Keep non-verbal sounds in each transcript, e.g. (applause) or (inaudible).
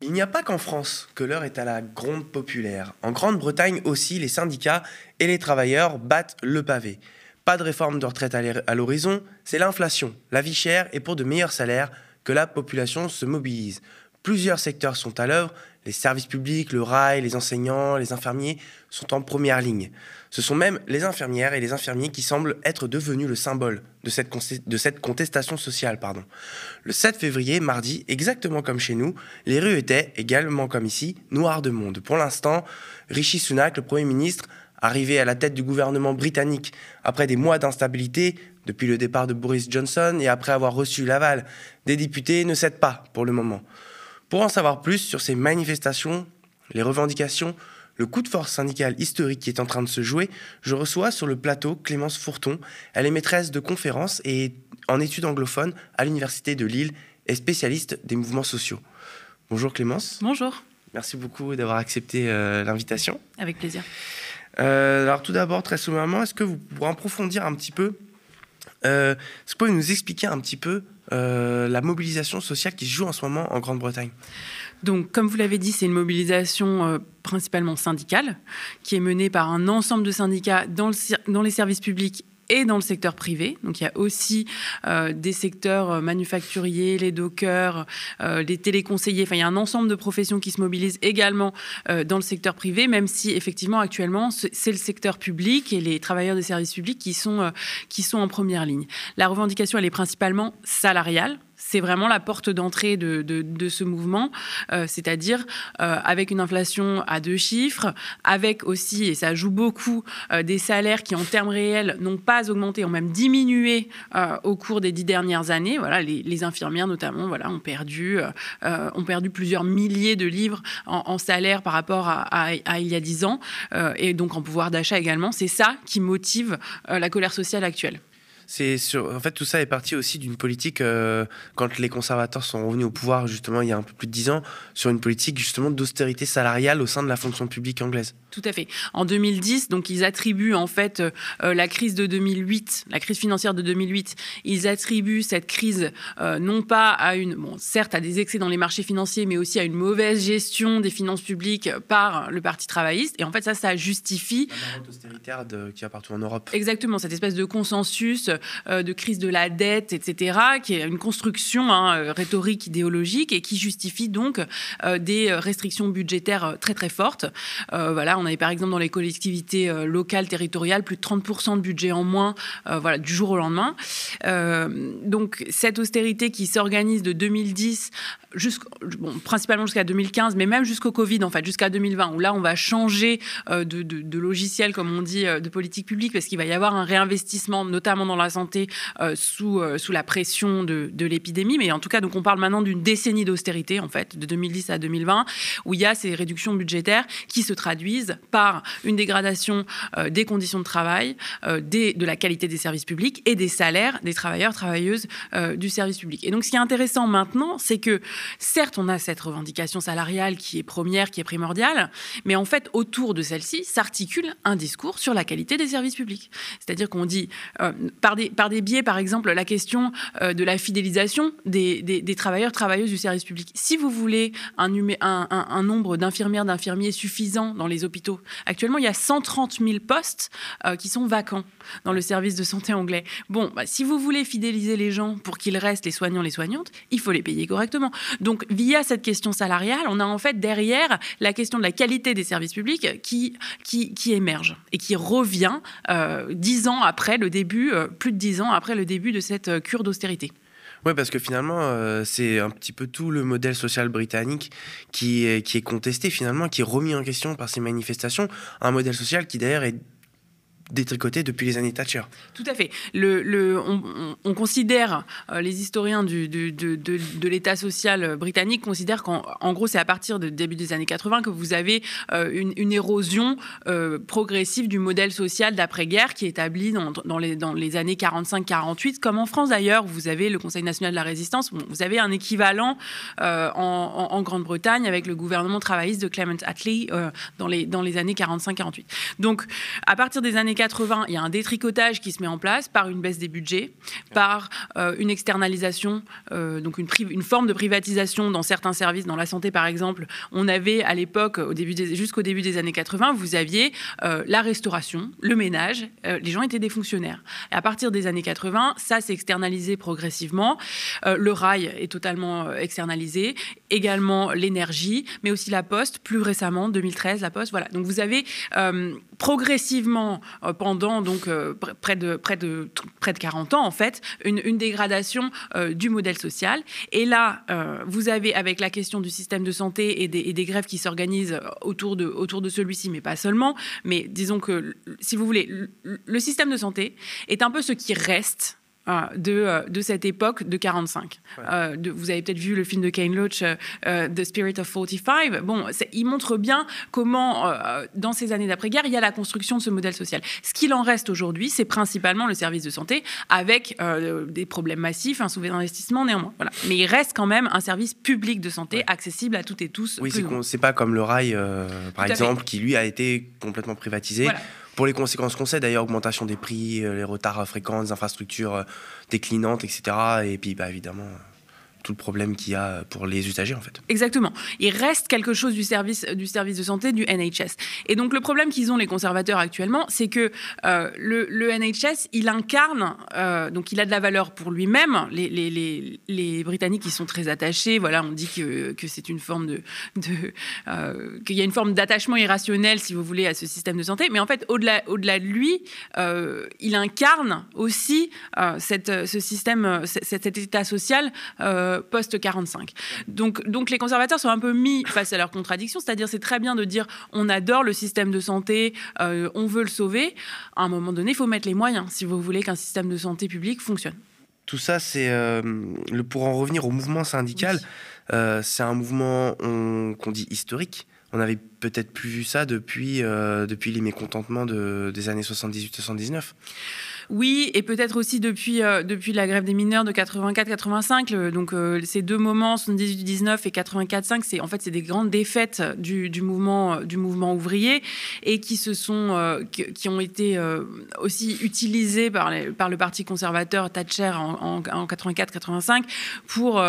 Il n'y a pas qu'en France que l'heure est à la gronde populaire. En Grande-Bretagne aussi, les syndicats et les travailleurs battent le pavé. Pas de réforme de retraite à l'horizon, c'est l'inflation, la vie chère et pour de meilleurs salaires que la population se mobilise. Plusieurs secteurs sont à l'œuvre, les services publics, le rail, les enseignants, les infirmiers sont en première ligne. Ce sont même les infirmières et les infirmiers qui semblent être devenus le symbole de cette, contestation sociale. Pardon. Le 7 février, mardi, exactement comme chez nous, les rues étaient, également comme ici, noires de monde. Pour l'instant, Rishi Sunak, le Premier ministre, arrivé à la tête du gouvernement britannique après des mois d'instabilité, depuis le départ de Boris Johnson et après avoir reçu l'aval des députés, ne cède pas pour le moment. Pour en savoir plus sur ces manifestations, les revendications, le coup de force syndical historique qui est en train de se jouer, je reçois sur le plateau Clémence Fourton. Elle est maîtresse de conférences et en études anglophones à l'Université de Lille et spécialiste des mouvements sociaux. Bonjour Clémence. Bonjour. Merci beaucoup d'avoir accepté euh, l'invitation. Avec plaisir. Euh, alors tout d'abord, très sommairement, est-ce que vous pourrez approfondir un petit peu, euh, est-ce que vous pouvez nous expliquer un petit peu euh, la mobilisation sociale qui se joue en ce moment en Grande-Bretagne? Donc, comme vous l'avez dit, c'est une mobilisation principalement syndicale qui est menée par un ensemble de syndicats dans, dans les services publics et dans le secteur privé. Donc il y a aussi euh, des secteurs euh, manufacturiers, les dockers, euh, les téléconseillers. Enfin, il y a un ensemble de professions qui se mobilisent également dans le secteur privé, même si effectivement actuellement c'est le secteur public et les travailleurs des services publics qui sont, qui sont en première ligne. La revendication, elle est principalement salariale c'est vraiment la porte d'entrée de, ce mouvement, euh, c'est-à-dire euh, avec une inflation à deux chiffres, avec aussi, et ça joue beaucoup, euh, des salaires qui en termes réels n'ont pas augmenté, ont même diminué au cours des dix dernières années. Voilà, les, infirmières notamment, voilà, ont perdu, ont perdu plusieurs milliers de livres en, salaire par rapport à, il y a dix ans, et donc en pouvoir d'achat également. C'est ça qui motive la colère sociale actuelle. C'est en fait tout ça est parti aussi d'une politique euh, quand les conservateurs sont revenus au pouvoir justement il y a un peu plus de dix ans sur une politique justement d'austérité salariale au sein de la fonction publique anglaise. Tout à fait. En 2010, donc ils attribuent en fait euh, la crise de 2008, la crise financière de 2008, ils attribuent cette crise euh, non pas à une, bon certes à des excès dans les marchés financiers, mais aussi à une mauvaise gestion des finances publiques par le Parti travailliste. Et en fait ça, ça justifie. La austéritaire qu'il y a partout en Europe. Exactement, cette espèce de consensus de crise de la dette, etc., qui est une construction hein, euh, rhétorique idéologique et qui justifie donc euh, des restrictions budgétaires très très fortes. voilà, on avait par exemple dans les collectivités locales, territoriales, plus de 30% de budget en moins, voilà, du jour au lendemain. donc cette austérité qui s'organise de 2010 bon, principalement jusqu'à 2015, mais même jusqu'au Covid, en fait, jusqu'à 2020, où là, on va changer de, logiciel, comme on dit, de politique publique, parce qu'il va y avoir un réinvestissement, notamment dans la santé euh, sous, euh, sous la pression de, de l'épidémie. Mais en tout cas, donc on parle maintenant d'une décennie d'austérité, en fait, de 2010 à 2020, où il y a ces réductions budgétaires qui se traduisent par une dégradation euh, des conditions de travail, des, de la qualité des services publics et des salaires des travailleurs, travailleuses du service public. Et donc, ce qui est intéressant maintenant, c'est que certes, on a cette revendication salariale qui est première, qui est primordiale, mais en fait, autour de celle-ci s'articule un discours sur la qualité des services publics. C'est-à-dire qu'on dit, par des par des biais, par exemple, la question euh, de la fidélisation des, des, travailleurs, travailleuses du service public. Si vous voulez un, un, un, nombre d'infirmières, d'infirmiers suffisant dans les hôpitaux, actuellement, il y a 130 000 postes euh, qui sont vacants dans le service de santé anglais. Bon, bah, si vous voulez fidéliser les gens pour qu'ils restent, les soignants, les soignantes, il faut les payer correctement. Donc, via cette question salariale, on a en fait derrière la question de la qualité des services publics qui, qui, qui émerge et qui revient euh, dix ans après le début, plus dix ans après le début de cette euh, cure d'austérité. Oui, parce que finalement, euh, c'est un petit peu tout le modèle social britannique qui est contesté finalement, qui est remis en question par ces manifestations. Un modèle social qui d'ailleurs est détricoté depuis les années Thatcher. Tout à fait. On, considère, euh, les historiens de, l'État social britannique considèrent qu'en gros, c'est à partir du début des années 80 que vous avez euh, une, érosion euh, progressive du modèle social d'après-guerre qui est établi dans, les, dans les années 45-48, comme en France d'ailleurs, vous avez le Conseil national de la résistance, vous avez un équivalent en, en Grande-Bretagne avec le gouvernement travailliste de Clement Attlee dans, les, dans les années 45-48. Donc, à partir des années années 80, il y a un détricotage qui se met en place par une baisse des budgets, par euh, une externalisation, euh, donc une, forme de privatisation dans certains services, dans la santé par exemple. On avait à l'époque, jusqu'au début des années 80, vous aviez la restauration, le ménage, les gens étaient des fonctionnaires. À partir des années 80, ça s'est externalisé progressivement. le rail est totalement externalisé, également l'énergie, mais aussi la poste, plus récemment, 2013, la poste. Voilà. Donc vous avez progressivement euh, pendant donc euh, près de près de près de 40 ans en fait une, dégradation euh, du modèle social. Et là vous avez avec la question du système de santé et des, grèves qui s'organisent autour de autour de celui-ci mais pas seulement mais disons que si vous voulez le système de santé est un peu ce qui reste de, euh, de, cette époque de 45. Euh, de, vous avez peut-être vu le film de Kane Loach, The Spirit of 45. Bon, il montre bien comment, dans ces années d'après-guerre, il y a la construction de ce modèle social. Ce qu'il en reste aujourd'hui, c'est principalement le service de santé, avec des problèmes massifs, un sous-investissement néanmoins. Voilà. Mais il reste quand même un service public de santé accessible à toutes et tous. Oui, c'est pas comme le rail, par exemple, qui lui a été complètement privatisé. Voilà pour les conséquences qu'on sait, d'ailleurs, augmentation des prix, euh, les retards fréquents, les infrastructures euh, déclinantes, etc. Et puis, bah, évidemment, tout le problème qu'il y a pour les usagers en fait. Exactement. Il reste quelque chose du service, du service de santé du NHS. Et donc le problème qu'ils ont les conservateurs actuellement, c'est que euh, le, NHS, il incarne, euh, donc il a de la valeur pour lui-même. Les, les, les, Britanniques, ils sont très attachés. Voilà, on dit que, que c'est une forme de, de euh, qu'il y a une forme d'attachement irrationnel, si vous voulez, à ce système de santé. Mais en fait, au-delà, au-delà de lui, il incarne aussi cette, ce système, cet état social post-45. Donc, donc les conservateurs sont un peu mis face à leur contradiction, c'est-à-dire c'est très bien de dire on adore le système de santé, euh, on veut le sauver. À un moment donné, il faut mettre les moyens si vous voulez qu'un système de santé publique fonctionne. Tout ça, c'est euh, pour en revenir au mouvement syndical. Euh, c'est un mouvement qu'on dit historique. On avait peut-être plus vu ça depuis, depuis les mécontentements de, des années 78-79. Oui, et peut-être aussi depuis, euh, depuis la grève des mineurs de 84-85. Donc euh, ces deux moments, 78-19 et 84-5, c'est en fait c'est des grandes défaites du, du, mouvement du mouvement ouvrier et qui se sont euh, qui, ont été aussi utilisées par, par le parti conservateur Thatcher en, en, 84-85 pour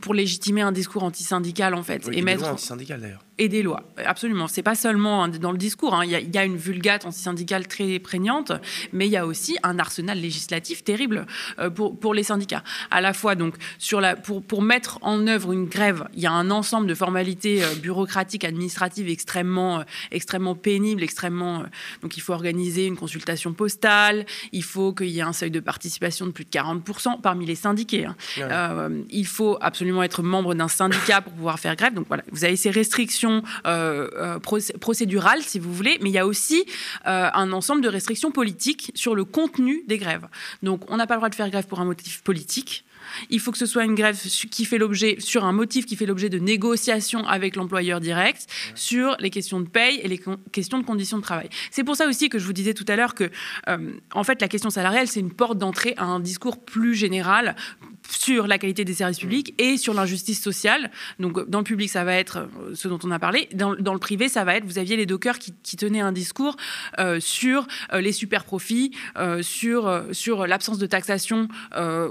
pour légitimer un discours antisyndical en fait et, mettre antisyndical d'ailleurs et des lois. Absolument. C'est pas seulement dans le discours. Hein. Il, y a, une vulgate antisyndicale très prégnante, mais il y a aussi un arsenal législatif terrible euh, pour, pour les syndicats. À la fois, donc, sur la, pour, pour mettre en œuvre une grève, il y a un ensemble de formalités euh, bureaucratiques, administratives extrêmement, euh, extrêmement pénibles, extrêmement. donc, il faut organiser une consultation postale, il faut qu'il y ait un seuil de participation de plus de 40% parmi les syndiqués. Hein. il faut absolument être membre d'un syndicat pour pouvoir faire grève. Donc, voilà, vous avez ces restrictions euh, euh, procédurale, si vous voulez, mais il y a aussi euh, un ensemble de restrictions politiques sur le contenu des grèves. Donc, on n'a pas le droit de faire grève pour un motif politique. Il faut que ce soit une grève qui fait l'objet, sur un motif qui fait l'objet de négociations avec l'employeur direct, sur les questions de paye et les questions de conditions de travail. C'est pour ça aussi que je vous disais tout à l'heure que, en fait, la question salariale, c'est une porte d'entrée à un discours plus général sur la qualité des services publics et sur l'injustice sociale. Donc, dans le public, ça va être euh, ce dont on a parlé. Dans, le privé, ça va être, vous aviez les dockers qui, tenaient un discours euh, sur euh, les super profits, sur, sur l'absence de taxation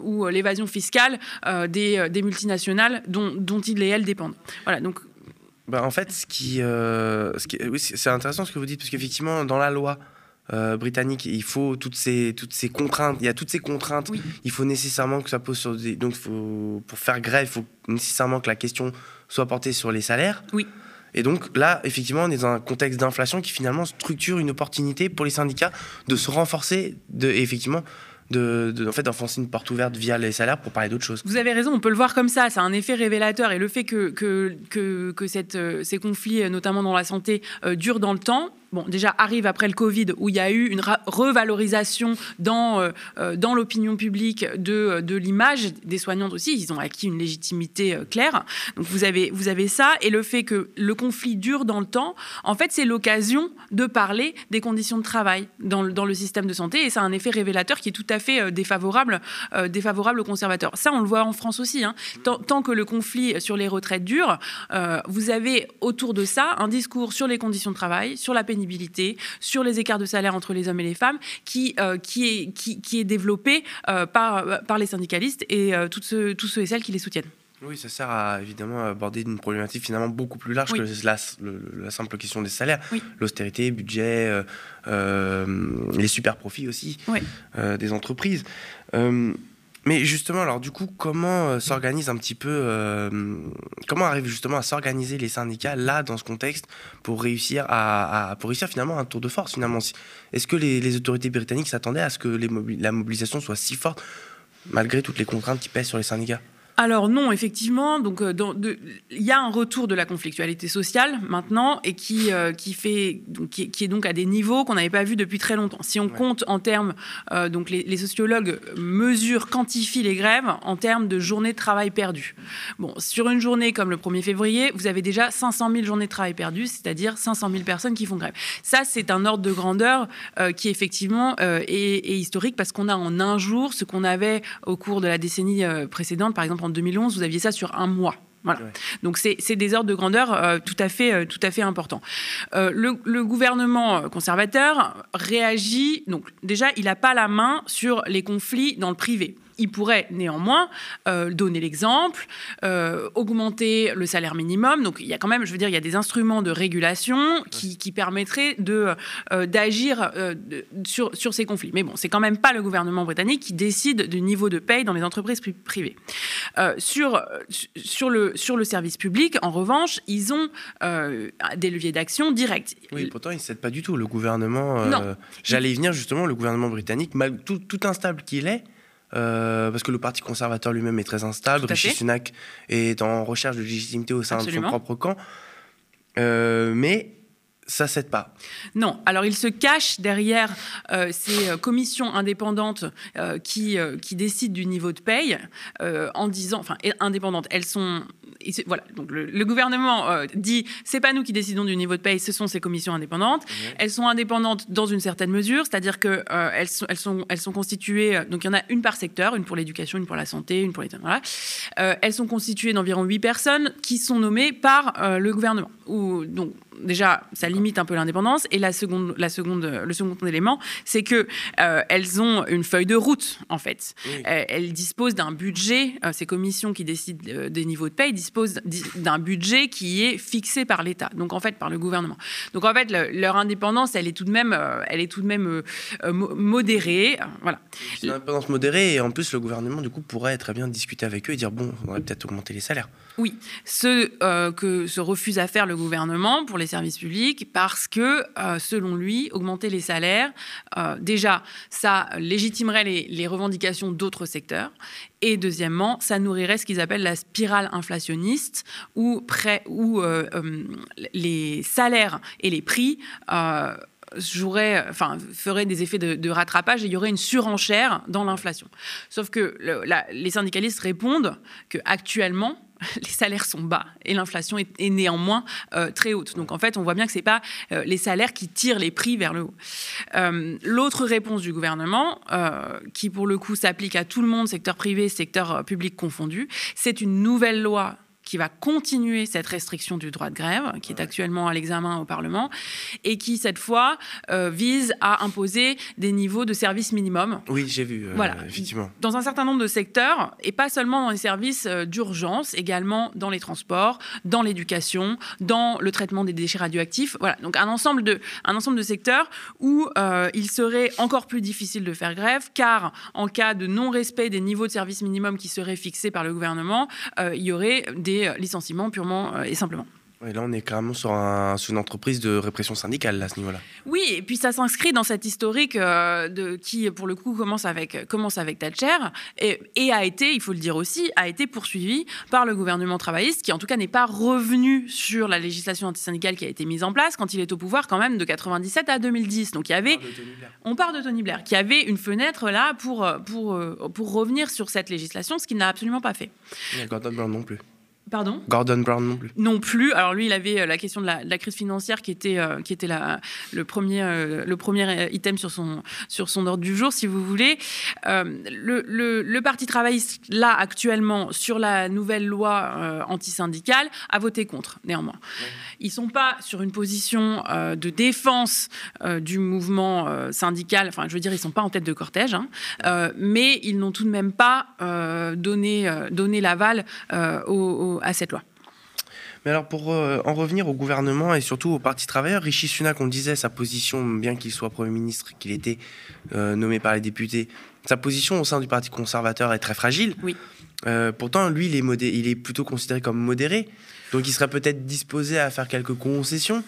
ou l'évasion fiscale des, des, multinationales dont, dont ils et elles dépendent. Voilà, donc bah, en fait, ce qui, ce qui oui, c'est intéressant ce que vous dites, parce qu'effectivement, dans la loi, euh, britannique, il faut toutes ces, toutes ces contraintes. Il y a toutes ces contraintes. Il faut nécessairement que ça pose sur des. Donc, faut, pour faire grève, il faut nécessairement que la question soit portée sur les salaires. Oui. Et donc là, effectivement, on est dans un contexte d'inflation qui finalement structure une opportunité pour les syndicats de se renforcer, de, effectivement, de, en fait d'enfoncer une porte ouverte via les salaires pour parler d'autre chose. Vous avez raison, on peut le voir comme ça, c'est un effet révélateur et le fait que, que, que, que cette, euh, ces conflits, notamment dans la santé, euh, durent dans le temps, bon, déjà arrive après le Covid, où il y a eu une revalorisation dans, euh, euh, dans l'opinion publique de, de l'image des soignantes aussi. Ils ont acquis une légitimité euh, claire. Donc vous avez, vous avez ça. Et le fait que le conflit dure dans le temps, en fait, c'est l'occasion de parler des conditions de travail dans, dans le système de santé. Et ça a un effet révélateur qui est tout à fait défavorable, défavorable aux conservateurs. Ça, on le voit en France aussi. Hein. Tant, tant, que le conflit sur les retraites dure, vous avez autour de ça un discours sur les conditions de travail, sur la pénibilité pénibilité, sur les écarts de salaire entre les hommes et les femmes, qui, qui, est, qui, est développé par, par les syndicalistes et tous ceux, tous ceux et celles qui les soutiennent. Oui, ça sert à évidemment aborder une problématique finalement beaucoup plus large que la, la, simple question des salaires. L'austérité, budget, euh, euh, les super profits aussi euh, des entreprises. Mais justement, alors du coup, comment s'organise un petit peu, comment arrive justement à s'organiser les syndicats là dans ce contexte pour réussir à, pour réussir finalement un tour de force finalement? Est-ce que les, autorités britanniques s'attendaient à ce que la mobilisation soit si forte malgré toutes les contraintes qui pèsent sur les syndicats? Alors non, effectivement, donc euh, il y a un retour de la conflictualité sociale maintenant et qui euh, qui fait qui, est donc à des niveaux qu'on n'avait pas vus depuis très longtemps. Si on compte en termes euh, donc les, sociologues mesurent quantifient les grèves en termes de journées de travail perdues. Bon, sur une journée comme le 1er février, vous avez déjà 500 000 journées de travail perdues, c'est-à-dire 500 000 personnes qui font grève. Ça, c'est un ordre de grandeur qui effectivement est, est, historique parce qu'on a en un jour ce qu'on avait au cours de la décennie précédente, par exemple en 2011, vous aviez ça sur un mois. Voilà. Donc c'est des ordres de grandeur euh, tout à fait euh, tout à fait importants. Euh, le, le, gouvernement conservateur réagit. Donc déjà, il n'a pas la main sur les conflits dans le privé il pourrait néanmoins euh, donner l'exemple, euh, augmenter le salaire minimum. Donc il y a quand même, je veux dire, il y a des instruments de régulation qui, permettraient de euh, d'agir sur, sur ces conflits. Mais bon, c'est quand même pas le gouvernement britannique qui décide du niveau de paye dans les entreprises privées. sur sur le sur le service public, en revanche, ils ont des leviers d'action directs. Oui, pourtant ils ne cèdent pas du tout. Le gouvernement, j'allais y venir justement, le gouvernement britannique, mal, tout, tout instable qu'il est. Euh, parce que le Parti conservateur lui-même est très instable. Rishi Sunak est en recherche de légitimité au sein de son propre camp. Euh, mais ça cède pas. Non. Alors il se cache derrière euh, ces commissions indépendantes qui, qui décident du niveau de paye en disant, enfin indépendantes, elles sont voilà, donc le, gouvernement euh, dit c'est pas nous qui décidons du niveau de paye, ce sont ces commissions indépendantes. Elles sont indépendantes dans une certaine mesure, c'est-à-dire que euh, elles, sont, elles, sont, elles sont constituées. Euh, donc il y en a une par secteur, une pour l'éducation, une pour la santé, une pour les voilà. elles sont constituées d'environ huit personnes qui sont nommées par le gouvernement. Ou donc déjà, ça limite un peu l'indépendance. Et la seconde, la seconde, le second élément, c'est que euh, elles ont une feuille de route, en fait. Euh, elles disposent d'un budget. Euh, ces commissions qui décident des niveaux de paye disposent d'un budget qui est fixé par l'État, donc en fait par le gouvernement. Donc en fait, leur indépendance, elle est tout de même, elle est tout de même modérée. voilà. Une indépendance modérée et en plus, le gouvernement du coup pourrait très bien discuter avec eux et dire bon, on va peut-être augmenter les salaires. Oui, ce que se refuse à faire le gouvernement pour les services publics parce que, euh, selon lui, augmenter les salaires, euh, déjà, ça légitimerait les, revendications d'autres secteurs. Et deuxièmement, ça nourrirait ce qu'ils appellent la spirale inflationniste, où, près, où euh, les salaires et les prix ferait des effets de, rattrapage et il y aurait une surenchère dans l'inflation. Sauf que les syndicalistes répondent que actuellement, (laughs) les salaires sont bas et l'inflation est, néanmoins euh, très haute. Donc en fait, on voit bien que ce n'est pas euh, les salaires qui tirent les prix vers le haut. Euh, l'autre réponse du gouvernement, qui pour le coup s'applique à tout le monde, secteur privé, secteur public confondu, c'est une nouvelle loi qui va continuer cette restriction du droit de grève, qui est actuellement à l'examen au Parlement, et qui, cette fois, euh, vise à imposer des niveaux de services minimum. Oui, j'ai vu, euh, voilà. effectivement. Dans un certain nombre de secteurs, et pas seulement dans les services euh, d'urgence, également dans les transports, dans l'éducation, dans le traitement des déchets radioactifs. Voilà, donc un ensemble de, un ensemble de secteurs où il serait encore plus difficile de faire grève, car en cas de non-respect des niveaux de services minimum qui seraient fixés par le gouvernement, il y aurait des licenciements purement euh, et simplement. Et là, on est carrément sur, une entreprise de répression syndicale à ce niveau-là. Oui, et puis ça s'inscrit dans cette historique euh, de, qui, pour le coup, commence avec, commence avec Thatcher et, et, a été, il faut le dire aussi, a été poursuivi par le gouvernement travailliste, qui en tout cas n'est pas revenu sur la législation antisyndicale qui a été mise en place quand il est au pouvoir, quand même de 97 à 2010. Donc il y avait, on part de Tony Blair, qui avait une fenêtre là pour pour pour revenir sur cette législation, ce qu'il n'a absolument pas fait. Et Gordon Brown non plus. Pardon Gordon Brown non plus. Non plus. Alors lui, il avait euh, la question de la, crise financière qui était, euh, qui était la, le, premier, euh, le premier item sur son, sur son ordre du jour, si vous voulez. le, le, Parti travailliste, là, actuellement, sur la nouvelle loi antisyndicale, a voté contre, néanmoins. Ils ne sont pas sur une position de défense du mouvement syndical. Enfin, je veux dire, ils ne sont pas en tête de cortège, hein. mais ils n'ont tout de même pas donné, donné l'aval au à cette loi. Mais alors, pour euh, en revenir au gouvernement et surtout au Parti travailleur, Rishi Sunak, on disait sa position, bien qu'il soit Premier ministre, qu'il était euh, nommé par les députés, sa position au sein du Parti conservateur est très fragile. Oui. Euh, pourtant, lui, il est, il est plutôt considéré comme modéré. Donc, il serait peut-être disposé à faire quelques concessions.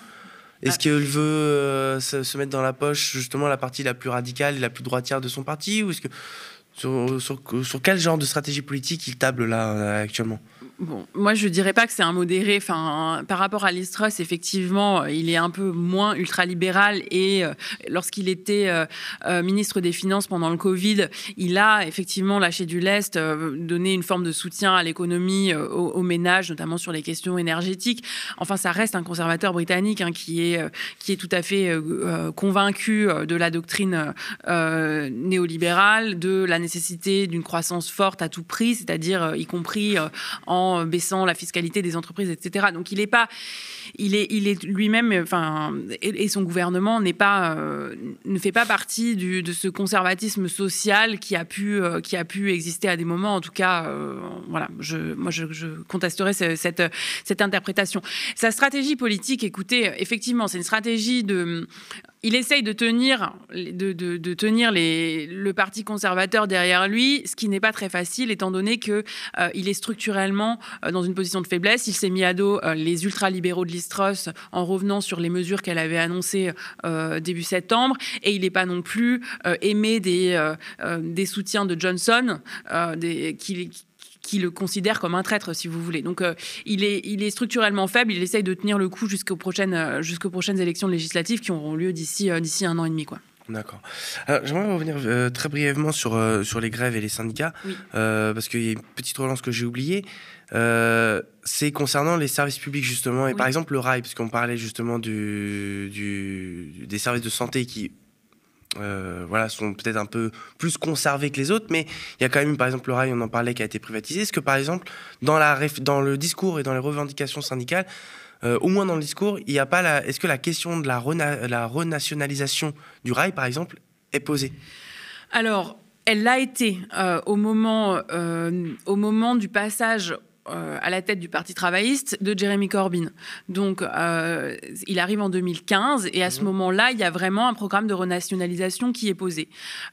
Est-ce ah. qu'il veut se, mettre dans la poche, justement, la partie la plus radicale et la plus droitière de son parti? Ou est-ce que. Sur, sur, sur, quel genre de stratégie politique il table là actuellement? Moi je dirais pas que c'est un modéré. Enfin, par rapport à Listros, effectivement, il est un peu moins ultralibéral et euh, lorsqu'il était euh, euh, ministre des Finances pendant le Covid, il a effectivement lâché du lest, donné une forme de soutien à l'économie, aux, ménages, notamment sur les questions énergétiques. Enfin, ça reste un conservateur britannique hein, qui est qui est tout à fait convaincu de la doctrine néolibérale, de la nécessité d'une croissance forte à tout prix, c'est-à-dire y compris en baissant la fiscalité des entreprises, etc. Donc il n'est pas, il est, il est lui-même, enfin, et, son gouvernement n'est pas, euh, ne fait pas partie de ce conservatisme social qui a pu, euh, qui a pu exister à des moments. En tout cas, euh, voilà, je, moi je, je contesterai cette, cette interprétation. Sa stratégie politique, écoutez, effectivement, c'est une stratégie de il essaye de tenir, de, tenir le parti conservateur derrière lui, ce qui n'est pas très facile, étant donné qu'il euh, est structurellement euh, dans une position de faiblesse. Il s'est mis à dos euh, les ultralibéraux de Listros en revenant sur les mesures qu'elle avait annoncées début septembre, et il n'est pas non plus aimé des, soutiens de Johnson, qui, qui le considère comme un traître, si vous voulez. Donc, euh, il, est, il est structurellement faible. Il essaye de tenir le coup jusqu'aux prochaines, euh, jusqu'aux prochaines élections législatives qui auront lieu d'ici, euh, d'ici un an et demi, quoi. D'accord. J'aimerais revenir très brièvement sur, sur les grèves et les syndicats, parce qu'il y a une petite relance que j'ai oubliée. c'est concernant les services publics, justement, et par exemple le rail, parce qu'on parlait justement du, du, des services de santé qui, euh, voilà, sont peut-être un peu plus conservés que les autres, mais il y a quand même, par exemple, le rail, on en parlait, qui a été privatisé. Est-ce que, par exemple, dans, le discours et dans les revendications syndicales, euh, au moins dans le discours, il n'y a pas la. Est-ce que la question de la, la renationalisation du rail, par exemple, est posée? Alors, elle l'a été euh, au, moment, au moment du passage euh, à la tête du Parti travailliste de Jeremy Corbyn. Donc, euh, il arrive en 2015 et à ce mhm. moment-là, il y a vraiment un programme de renationalisation qui est posé.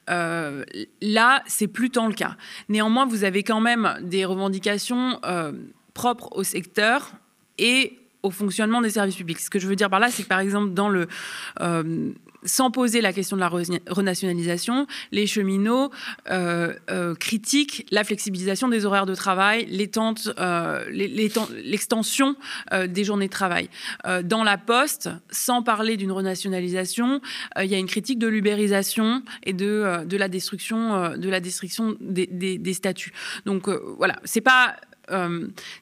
Euh, là, c'est plus tant le cas. Néanmoins, vous avez quand même des revendications propres au secteur et au fonctionnement des services publics. Ce que je veux dire par là, c'est que par exemple, dans le, sans poser la question de la renationalisation, les cheminots euh, euh, critiquent la flexibilisation des horaires de travail, euh, l'extension des journées de travail. dans la Poste, sans parler d'une renationalisation, il y a une critique de l'ubérisation et de, la destruction, des, des statuts. Donc voilà, c'est pas euh,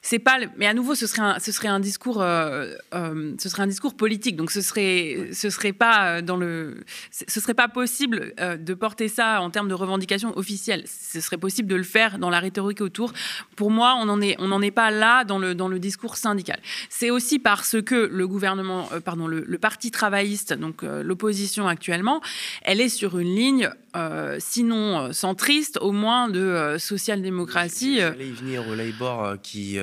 c'est pas, mais à nouveau, ce serait un, ce serait un discours, euh, euh, ce serait un discours politique. Donc, ce serait, ce serait pas dans le, ce serait pas possible de porter ça en termes de revendication officielle. Ce serait possible de le faire dans la rhétorique autour. Pour moi, on n'en est, on n'en est pas là dans le, dans le discours syndical. C'est aussi parce que le gouvernement, pardon, le, le, parti travailliste, donc l'opposition actuellement, elle est sur une ligne euh, sinon euh, centriste, au moins de euh, social-démocratie. J'allais y venir au Labour qui...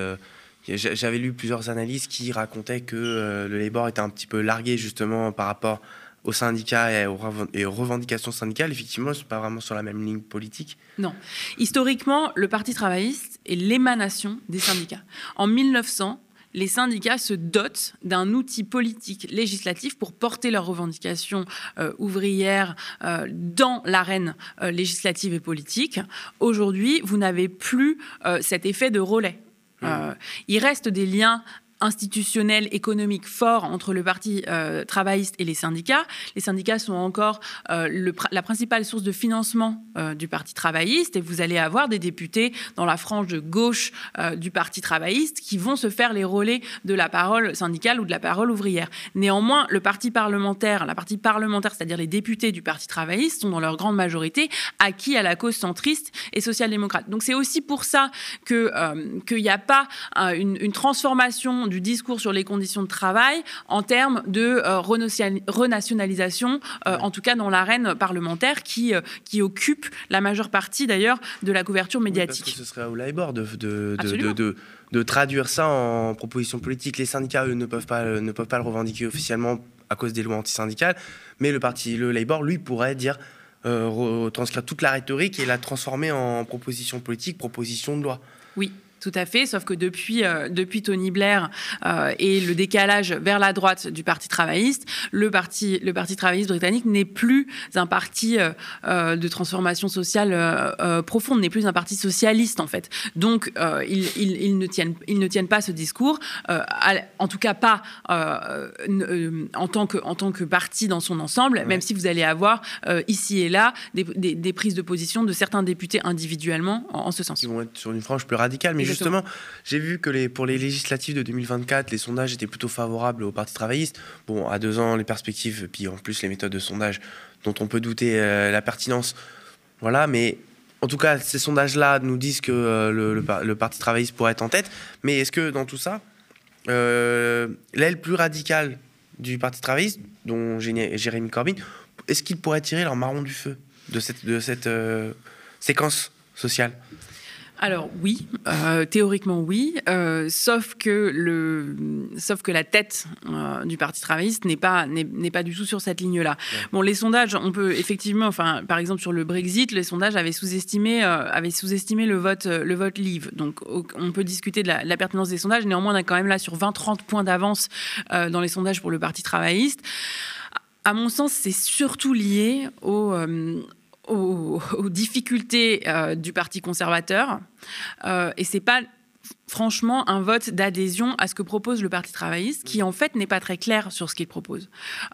J'avais lu plusieurs analyses qui racontaient que le Labour était un petit peu largué justement par rapport aux syndicats et aux, revendications syndicales. Effectivement, ce n'est pas vraiment sur la même ligne politique. Non. Historiquement, le Parti travailliste est l'émanation des syndicats. En 1900, les syndicats se dotent d'un outil politique législatif pour porter leurs revendications euh, ouvrières euh, dans l'arène euh, législative et politique. Aujourd'hui, vous n'avez plus cet effet de relais. Mmh. il reste des liens institutionnel, économique fort entre le parti travailliste et les syndicats. Les syndicats sont encore la principale source de financement du parti travailliste et vous allez avoir des députés dans la frange de gauche du parti travailliste qui vont se faire les relais de la parole syndicale ou de la parole ouvrière. Néanmoins, le parti parlementaire, la partie parlementaire, c'est-à-dire les députés du parti travailliste, sont dans leur grande majorité acquis à la cause centriste et social-démocrate. Donc c'est aussi pour ça euh, qu'il n'y a pas euh, une, transformation du discours sur les conditions de travail en termes de euh, renationalisation, en tout cas dans l'arène parlementaire qui, qui occupe la majeure partie d'ailleurs de la couverture médiatique. parce que ce serait au Labour de, de, de, de, de traduire ça en proposition politique. Les syndicats, eux, ne peuvent pas, ne peuvent pas le revendiquer officiellement à cause des lois antisyndicales, mais le parti, le Labour, lui, pourrait dire euh, transcrire toute la rhétorique et la transformer en proposition politique, proposition de loi. Oui, tout à fait, sauf que depuis, euh, depuis Tony Blair euh, et le décalage vers la droite du Parti travailliste, le Parti, le parti travailliste britannique n'est plus un parti euh, de transformation sociale profonde, n'est plus un parti socialiste en fait. Donc ils, ils, ne tiennent, ils ne tiennent pas ce discours, en tout cas pas en, tant que, en tant que parti dans son ensemble, même si vous allez avoir ici et là des, des, prises de position de certains députés individuellement en, ce sens. Ils vont être sur une frange plus radicale, mais justement, j'ai vu que pour les législatives de 2024, les sondages étaient plutôt favorables au Parti travailliste. Bon, à deux ans, les perspectives, puis en plus les méthodes de sondage dont on peut douter euh, la pertinence. Voilà, mais en tout cas, ces sondages-là nous disent que euh, le, Parti travailliste pourrait être en tête. Mais est-ce que dans tout ça, euh, l'aile plus radicale du Parti travailliste, dont Jérémy Corbyn, est-ce qu'ils pourraient tirer leur marron du feu de cette séquence sociale? Alors oui, euh, théoriquement oui, euh, sauf que le, sauf que la tête euh, du Parti travailliste n'est pas n'est pas du tout sur cette ligne-là. Bon, les sondages, on peut effectivement, enfin, par exemple sur le Brexit, les sondages avaient sous-estimé avaient sous-estimé le vote le vote Leave. Donc on peut discuter de la, pertinence des sondages. Néanmoins, on est quand même là sur 20-30 points d'avance dans les sondages pour le Parti travailliste. À mon sens, c'est surtout lié au aux, difficultés euh, du Parti conservateur. Euh, et c'est pas franchement un vote d'adhésion à ce que propose le Parti travailliste, qui en fait n'est pas très clair sur ce qu'il propose.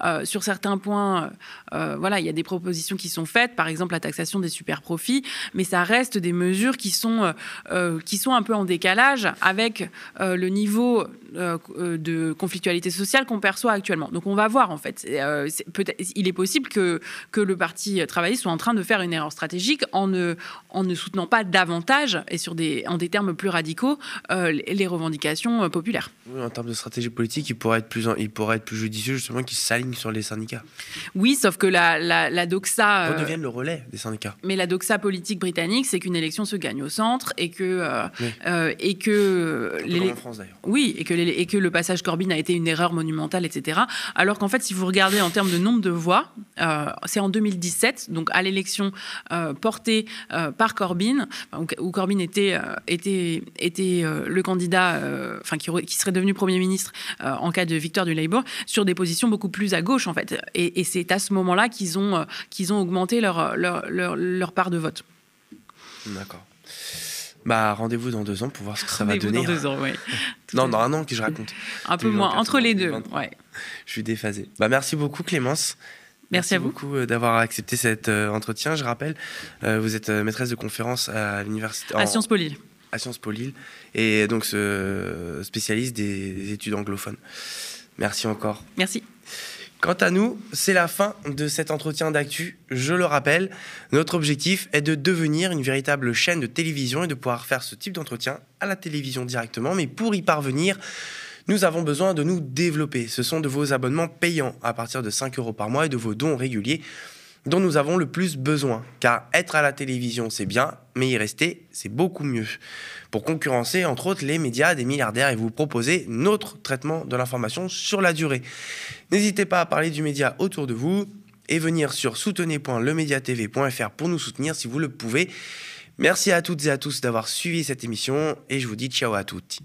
Euh, sur certains points, euh, voilà, il y a des propositions qui sont faites, par exemple la taxation des super profits, mais ça reste des mesures qui sont, euh, qui sont un peu en décalage avec le niveau de conflictualité sociale qu'on perçoit actuellement. Donc on va voir en fait. il est possible que, que le Parti travailliste soit en train de faire une erreur stratégique en ne, en ne soutenant pas davantage et sur des, en des termes plus radicaux euh, les revendications euh, populaires. Oui, en termes de stratégie politique, il pourrait être plus, il pourrait être plus judicieux justement qu'il s'aligne sur les syndicats. Oui, sauf que la, la, doxa... Euh, le relais des syndicats. Mais la doxa politique britannique, c'est qu'une élection se gagne au centre et que... et que les... en France d'ailleurs. Oui, et que, et que le passage Corbyn a été une erreur monumentale, etc. Alors qu'en fait, si vous regardez en termes de nombre de voix, c'est en 2017, donc à l'élection portée par Corbyn, où Corbyn était, était, était euh, le candidat, euh, enfin qui, serait devenu Premier ministre euh, en cas de victoire du Labour, sur des positions beaucoup plus à gauche en fait. Et, c'est à ce moment-là qu'ils ont, qu'ils ont augmenté leur, leur, leur, part de vote. D'accord. Bah, rendez-vous dans deux ans pour voir ce que ça va donner. Dans deux ans, oui. (laughs) non, dans un an que je raconte. un peu moins, entre les deux. Ouais. Je suis déphasé. Bah, merci beaucoup, Clémence. Merci, à vous. beaucoup d'avoir accepté cet entretien. Je rappelle, vous êtes maîtresse de conférence à l'université. À Sciences Po à Sciences Po Lille et donc ce spécialiste des études anglophones. Merci encore. Merci. Quant à nous, c'est la fin de cet entretien d'actu. Je le rappelle, notre objectif est de devenir une véritable chaîne de télévision et de pouvoir faire ce type d'entretien à la télévision directement. Mais pour y parvenir, nous avons besoin de nous développer. Ce sont de vos abonnements payants à partir de 5 euros par mois et de vos dons réguliers dont nous avons le plus besoin. Car être à la télévision, c'est bien, mais y rester, c'est beaucoup mieux. Pour concurrencer, entre autres, les médias des milliardaires et vous proposer notre traitement de l'information sur la durée. N'hésitez pas à parler du média autour de vous et venir sur soutenez.lemediatv.fr pour nous soutenir si vous le pouvez. Merci à toutes et à tous d'avoir suivi cette émission et je vous dis ciao à toutes.